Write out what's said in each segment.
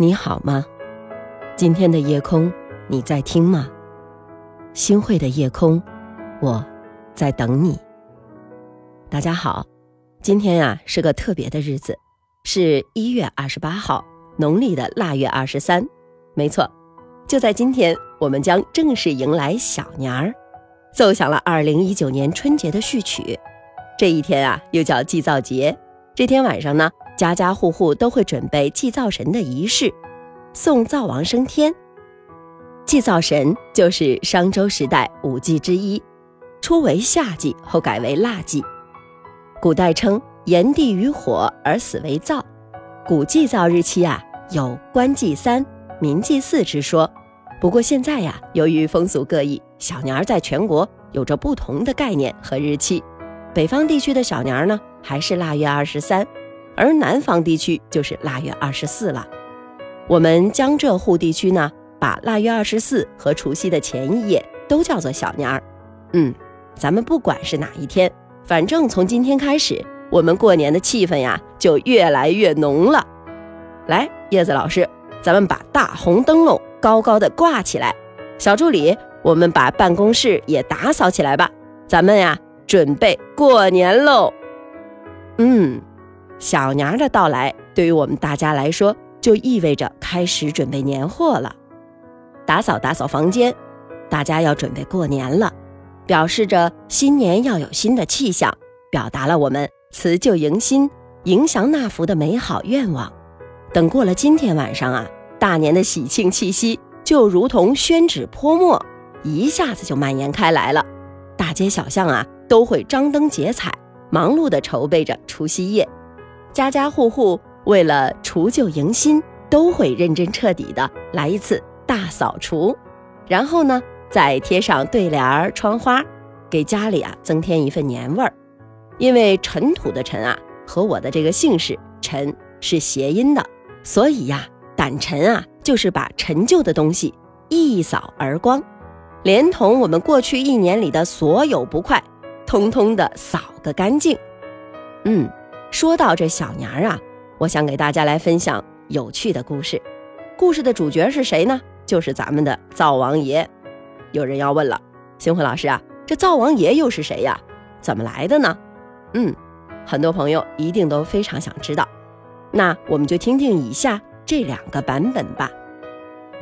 你好吗？今天的夜空，你在听吗？星汇的夜空，我在等你。大家好，今天呀是个特别的日子，是一月二十八号，农历的腊月二十三。没错，就在今天，我们将正式迎来小年儿，奏响了二零一九年春节的序曲。这一天啊，又叫祭灶节。这天晚上呢。家家户户都会准备祭灶神的仪式，送灶王升天。祭灶神就是商周时代五祭之一，初为夏祭，后改为腊祭。古代称炎帝于火而死为灶，古祭灶日期啊有官祭三、民祭四之说。不过现在呀，由于风俗各异，小年儿在全国有着不同的概念和日期。北方地区的小年儿呢，还是腊月二十三。而南方地区就是腊月二十四了。我们江浙沪地区呢，把腊月二十四和除夕的前一夜都叫做小年儿。嗯，咱们不管是哪一天，反正从今天开始，我们过年的气氛呀就越来越浓了。来，叶子老师，咱们把大红灯笼高高的挂起来。小助理，我们把办公室也打扫起来吧。咱们呀，准备过年喽。嗯。小年的到来，对于我们大家来说，就意味着开始准备年货了。打扫打扫房间，大家要准备过年了，表示着新年要有新的气象，表达了我们辞旧迎新、迎祥纳福的美好愿望。等过了今天晚上啊，大年的喜庆气息就如同宣纸泼墨，一下子就蔓延开来了。大街小巷啊，都会张灯结彩，忙碌地筹备着除夕夜。家家户户为了除旧迎新，都会认真彻底的来一次大扫除，然后呢，再贴上对联儿、窗花，给家里啊增添一份年味儿。因为尘土的尘啊，和我的这个姓氏陈是谐音的，所以呀，掸尘啊，就是把陈旧的东西一扫而光，连同我们过去一年里的所有不快，通通的扫个干净。嗯。说到这小年儿啊，我想给大家来分享有趣的故事。故事的主角是谁呢？就是咱们的灶王爷。有人要问了，星辉老师啊，这灶王爷又是谁呀？怎么来的呢？嗯，很多朋友一定都非常想知道。那我们就听听以下这两个版本吧。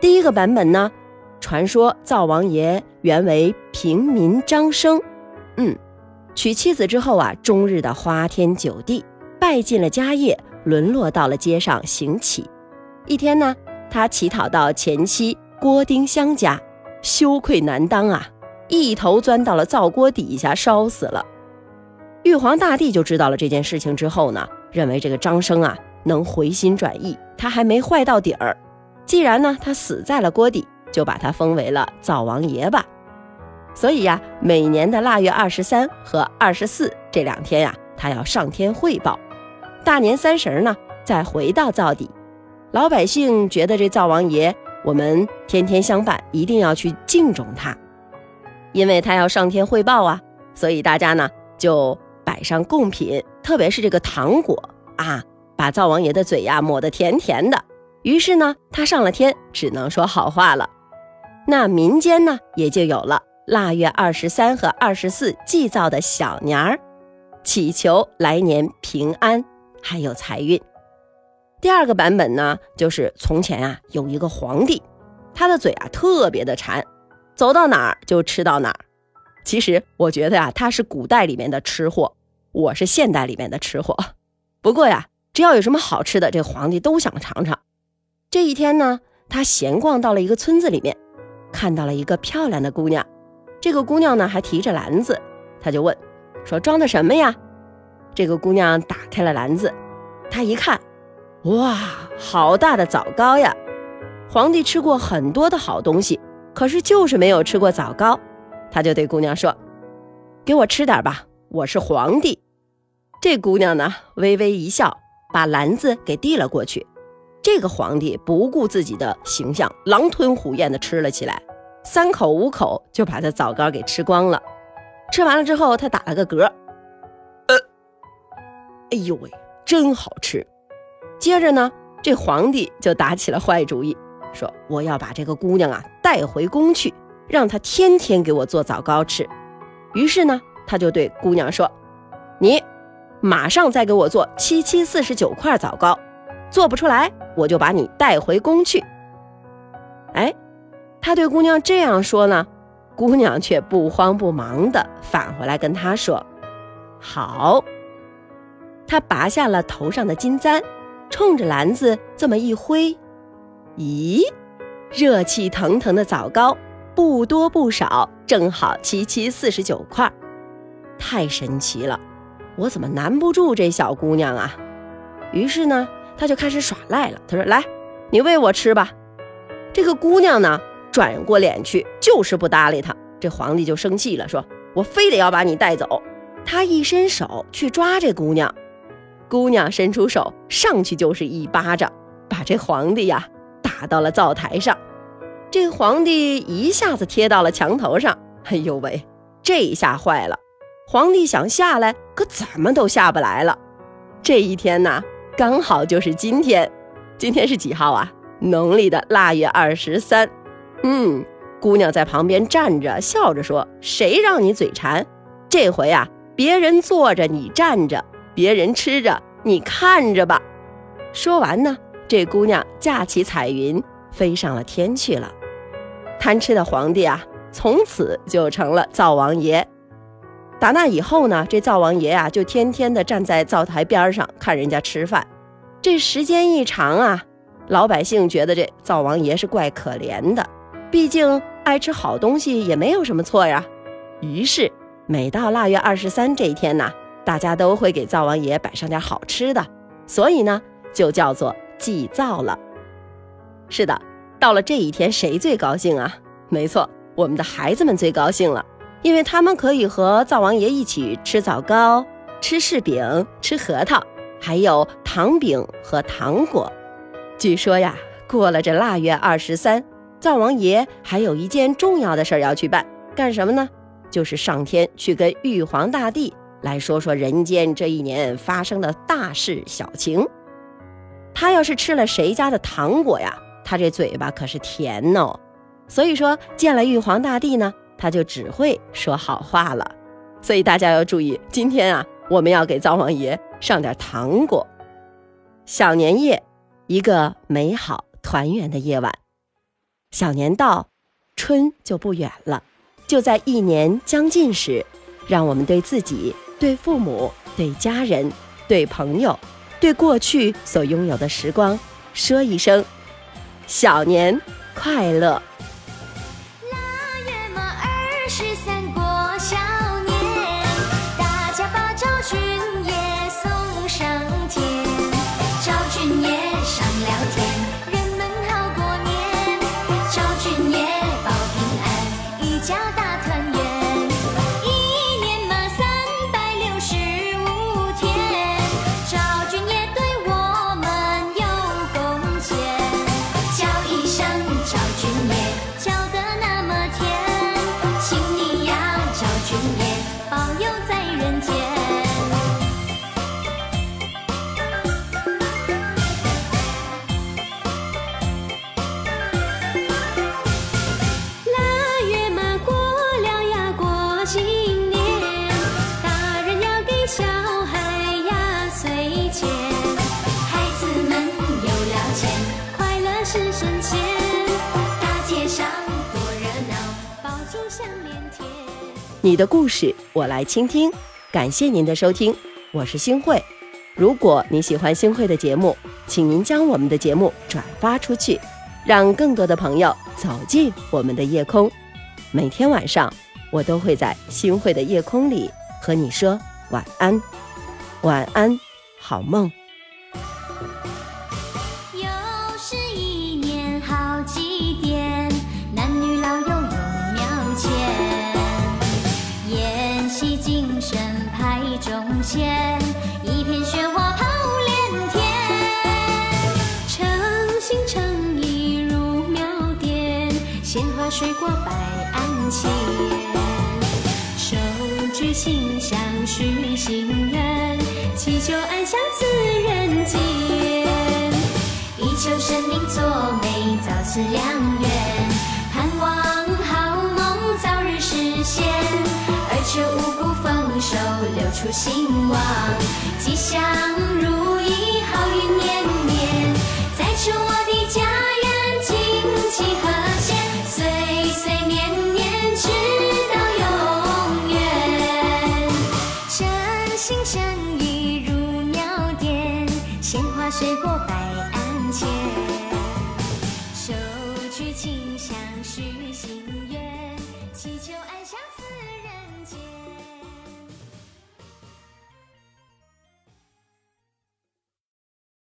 第一个版本呢，传说灶王爷原为平民张生，嗯，娶妻子之后啊，终日的花天酒地。败尽了家业，沦落到了街上行乞。一天呢，他乞讨到前妻郭丁香家，羞愧难当啊，一头钻到了灶锅底下烧死了。玉皇大帝就知道了这件事情之后呢，认为这个张生啊能回心转意，他还没坏到底儿。既然呢他死在了锅底，就把他封为了灶王爷吧。所以呀，每年的腊月二十三和二十四这两天呀，他要上天汇报。大年三十呢，再回到灶底，老百姓觉得这灶王爷我们天天相伴，一定要去敬重他，因为他要上天汇报啊，所以大家呢就摆上贡品，特别是这个糖果啊，把灶王爷的嘴呀抹得甜甜的。于是呢，他上了天，只能说好话了。那民间呢，也就有了腊月二十三和二十四祭灶的小年儿，祈求来年平安。还有财运。第二个版本呢，就是从前啊，有一个皇帝，他的嘴啊特别的馋，走到哪儿就吃到哪儿。其实我觉得呀，他是古代里面的吃货，我是现代里面的吃货。不过呀，只要有什么好吃的，这皇帝都想尝尝。这一天呢，他闲逛到了一个村子里面，看到了一个漂亮的姑娘。这个姑娘呢，还提着篮子，他就问，说装的什么呀？这个姑娘打开了篮子，她一看，哇，好大的枣糕呀！皇帝吃过很多的好东西，可是就是没有吃过枣糕。他就对姑娘说：“给我吃点吧，我是皇帝。”这姑娘呢，微微一笑，把篮子给递了过去。这个皇帝不顾自己的形象，狼吞虎咽地吃了起来，三口五口就把这枣糕给吃光了。吃完了之后，他打了个嗝。哎呦喂，真好吃！接着呢，这皇帝就打起了坏主意，说我要把这个姑娘啊带回宫去，让她天天给我做枣糕吃。于是呢，他就对姑娘说：“你马上再给我做七七四十九块枣糕，做不出来，我就把你带回宫去。”哎，他对姑娘这样说呢，姑娘却不慌不忙的返回来跟他说：“好。”他拔下了头上的金簪，冲着篮子这么一挥，咦，热气腾腾的枣糕，不多不少，正好七七四十九块，太神奇了！我怎么难不住这小姑娘啊？于是呢，他就开始耍赖了。他说：“来，你喂我吃吧。”这个姑娘呢，转过脸去，就是不搭理他。这皇帝就生气了，说：“我非得要把你带走。”他一伸手去抓这姑娘。姑娘伸出手，上去就是一巴掌，把这皇帝呀打到了灶台上。这皇帝一下子贴到了墙头上。哎呦喂，这一下坏了！皇帝想下来，可怎么都下不来了。这一天呢，刚好就是今天。今天是几号啊？农历的腊月二十三。嗯，姑娘在旁边站着，笑着说：“谁让你嘴馋？这回啊，别人坐着，你站着。”别人吃着，你看着吧。说完呢，这姑娘架起彩云，飞上了天去了。贪吃的皇帝啊，从此就成了灶王爷。打那以后呢，这灶王爷啊，就天天的站在灶台边上看人家吃饭。这时间一长啊，老百姓觉得这灶王爷是怪可怜的，毕竟爱吃好东西也没有什么错呀。于是，每到腊月二十三这一天呢。大家都会给灶王爷摆上点好吃的，所以呢，就叫做祭灶了。是的，到了这一天，谁最高兴啊？没错，我们的孩子们最高兴了，因为他们可以和灶王爷一起吃枣糕、吃柿饼、吃核桃，还有糖饼和糖果。据说呀，过了这腊月二十三，灶王爷还有一件重要的事儿要去办，干什么呢？就是上天去跟玉皇大帝。来说说人间这一年发生的大事小情。他要是吃了谁家的糖果呀，他这嘴巴可是甜哦。所以说见了玉皇大帝呢，他就只会说好话了。所以大家要注意，今天啊，我们要给灶王爷上点糖果。小年夜，一个美好团圆的夜晚。小年到，春就不远了。就在一年将近时，让我们对自己。对父母、对家人、对朋友、对过去所拥有的时光，说一声“小年快乐”。你的故事我来倾听，感谢您的收听，我是星慧。如果你喜欢星慧的节目，请您将我们的节目转发出去，让更多的朋友走进我们的夜空。每天晚上，我都会在星慧的夜空里和你说晚安，晚安，好梦。水果摆案前，手举清香许心愿，祈求安享赐人间。一求神明作美，早赐良缘，盼望好梦早日实现，二求五谷丰收，流出兴旺，吉祥如意，好运年。洗过白